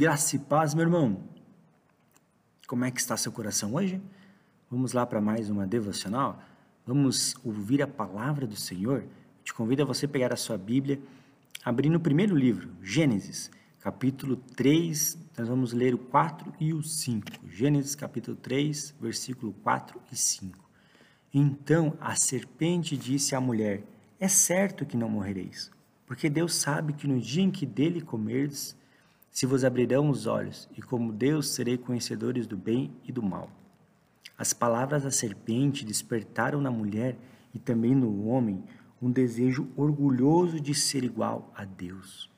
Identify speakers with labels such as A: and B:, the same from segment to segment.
A: Graça e paz, meu irmão. Como é que está seu coração hoje? Vamos lá para mais uma devocional? Vamos ouvir a palavra do Senhor? Eu te convido a você pegar a sua Bíblia, abrir no primeiro livro, Gênesis, capítulo 3, nós vamos ler o 4 e o 5. Gênesis, capítulo 3, versículo 4 e 5. Então a serpente disse à mulher: É certo que não morrereis, porque Deus sabe que no dia em que dele comerdes, se vos abrirão os olhos, e como Deus serei conhecedores do bem e do mal. As palavras da serpente despertaram na mulher e também no homem um desejo orgulhoso de ser igual a Deus.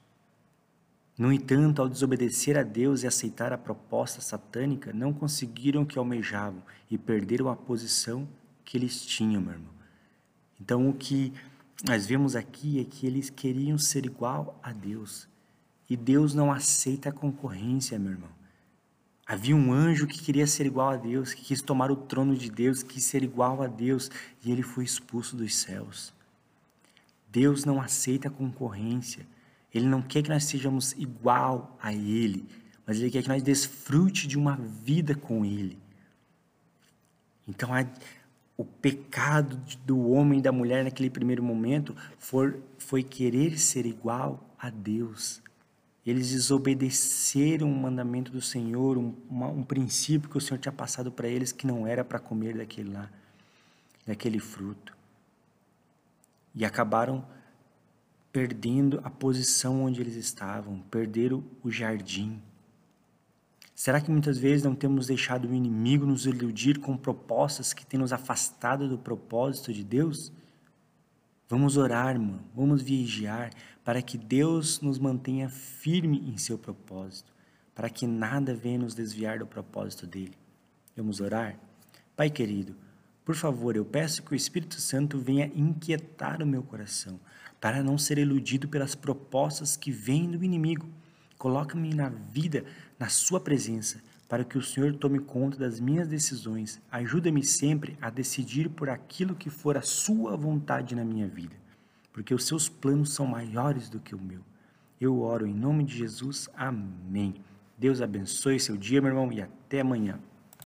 A: No entanto, ao desobedecer a Deus e aceitar a proposta satânica, não conseguiram o que almejavam e perderam a posição que eles tinham, meu irmão. Então, o que nós vemos aqui é que eles queriam ser igual a Deus. E Deus não aceita a concorrência, meu irmão. Havia um anjo que queria ser igual a Deus, que quis tomar o trono de Deus, que quis ser igual a Deus, e ele foi expulso dos céus. Deus não aceita a concorrência. Ele não quer que nós sejamos igual a Ele, mas Ele quer que nós desfrute de uma vida com Ele. Então, o pecado do homem e da mulher naquele primeiro momento foi, foi querer ser igual a Deus. Eles desobedeceram o mandamento do Senhor, um, uma, um princípio que o Senhor tinha passado para eles que não era para comer daquele lá, daquele fruto. E acabaram perdendo a posição onde eles estavam, perderam o jardim. Será que muitas vezes não temos deixado o inimigo nos iludir com propostas que têm nos afastado do propósito de Deus? Vamos orar, irmão, vamos vigiar para que Deus nos mantenha firme em seu propósito, para que nada venha nos desviar do propósito dele. Vamos orar? Pai querido, por favor, eu peço que o Espírito Santo venha inquietar o meu coração, para não ser iludido pelas propostas que vêm do inimigo Coloca-me na vida, na Sua presença, para que o Senhor tome conta das minhas decisões. Ajuda-me sempre a decidir por aquilo que for a Sua vontade na minha vida, porque os Seus planos são maiores do que o meu. Eu oro em nome de Jesus. Amém. Deus abençoe seu dia, meu irmão, e até amanhã.